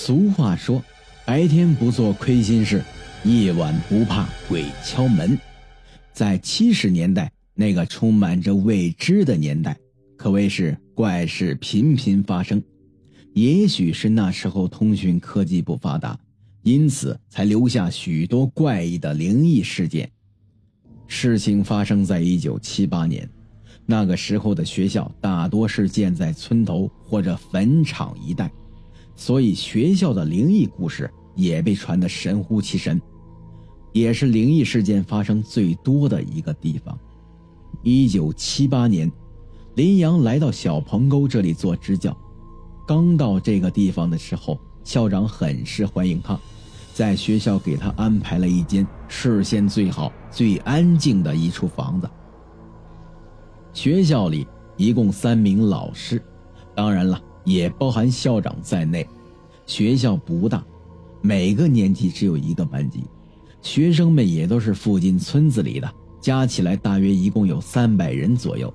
俗话说：“白天不做亏心事，夜晚不怕鬼敲门。”在七十年代那个充满着未知的年代，可谓是怪事频频发生。也许是那时候通讯科技不发达，因此才留下许多怪异的灵异事件。事情发生在一九七八年，那个时候的学校大多是建在村头或者坟场一带。所以学校的灵异故事也被传得神乎其神，也是灵异事件发生最多的一个地方。一九七八年，林阳来到小棚沟这里做支教。刚到这个地方的时候，校长很是欢迎他，在学校给他安排了一间视线最好、最安静的一处房子。学校里一共三名老师，当然了。也包含校长在内，学校不大，每个年级只有一个班级，学生们也都是附近村子里的，加起来大约一共有三百人左右。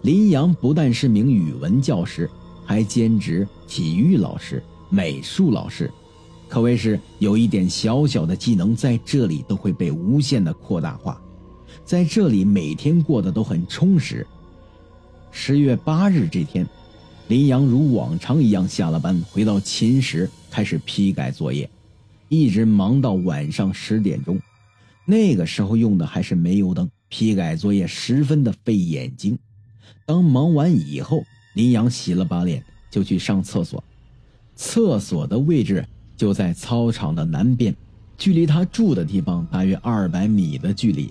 林阳不但是名语文教师，还兼职体育老师、美术老师，可谓是有一点小小的技能，在这里都会被无限的扩大化，在这里每天过得都很充实。十月八日这天。林阳如往常一样下了班，回到寝室开始批改作业，一直忙到晚上十点钟。那个时候用的还是煤油灯，批改作业十分的费眼睛。当忙完以后，林阳洗了把脸就去上厕所。厕所的位置就在操场的南边，距离他住的地方大约二百米的距离。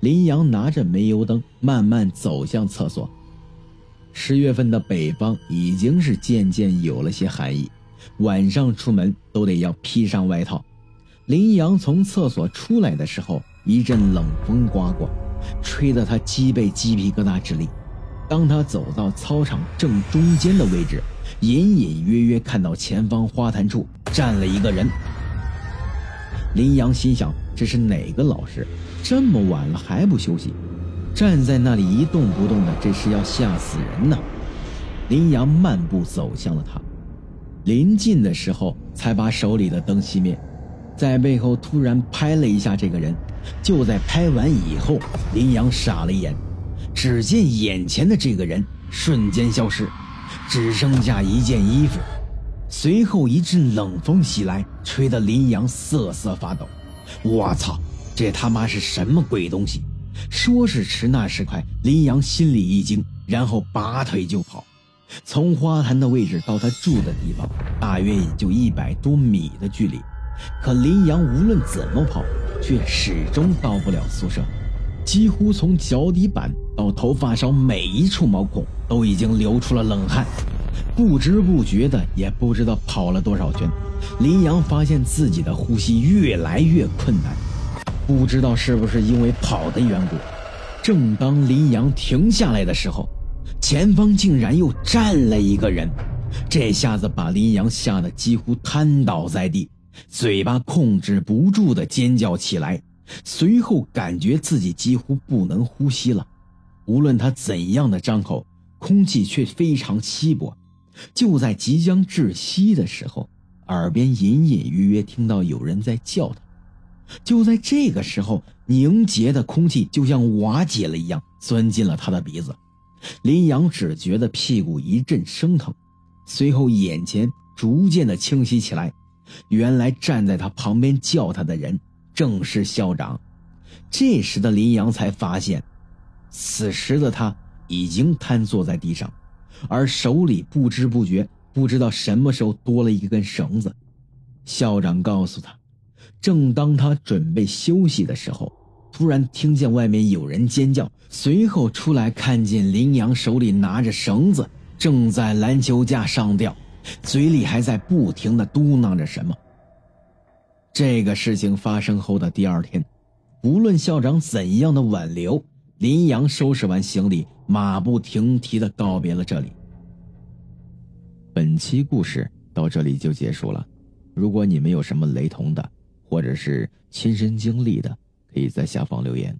林阳拿着煤油灯慢慢走向厕所。十月份的北方已经是渐渐有了些寒意，晚上出门都得要披上外套。林阳从厕所出来的时候，一阵冷风刮过，吹得他脊背鸡皮疙瘩直立。当他走到操场正中间的位置，隐隐约约看到前方花坛处站了一个人。林阳心想：这是哪个老师？这么晚了还不休息？站在那里一动不动的，这是要吓死人呢！林阳漫步走向了他，临近的时候才把手里的灯熄灭，在背后突然拍了一下这个人。就在拍完以后，林阳傻了眼，只见眼前的这个人瞬间消失，只剩下一件衣服。随后一阵冷风袭来，吹得林阳瑟瑟发抖。我操，这他妈是什么鬼东西？说时迟，那时快，林阳心里一惊，然后拔腿就跑。从花坛的位置到他住的地方，大约也就一百多米的距离。可林阳无论怎么跑，却始终到不了宿舍。几乎从脚底板到头发梢每一处毛孔都已经流出了冷汗。不知不觉的，也不知道跑了多少圈，林阳发现自己的呼吸越来越困难。不知道是不是因为跑的缘故，正当林阳停下来的时候，前方竟然又站了一个人，这下子把林阳吓得几乎瘫倒在地，嘴巴控制不住的尖叫起来，随后感觉自己几乎不能呼吸了，无论他怎样的张口，空气却非常稀薄。就在即将窒息的时候，耳边隐隐约约听到有人在叫他。就在这个时候，凝结的空气就像瓦解了一样，钻进了他的鼻子。林阳只觉得屁股一阵生疼，随后眼前逐渐的清晰起来。原来站在他旁边叫他的人正是校长。这时的林阳才发现，此时的他已经瘫坐在地上，而手里不知不觉不知道什么时候多了一根绳子。校长告诉他。正当他准备休息的时候，突然听见外面有人尖叫，随后出来看见林阳手里拿着绳子，正在篮球架上吊，嘴里还在不停的嘟囔着什么。这个事情发生后的第二天，无论校长怎样的挽留，林阳收拾完行李，马不停蹄的告别了这里。本期故事到这里就结束了，如果你们有什么雷同的。或者是亲身经历的，可以在下方留言。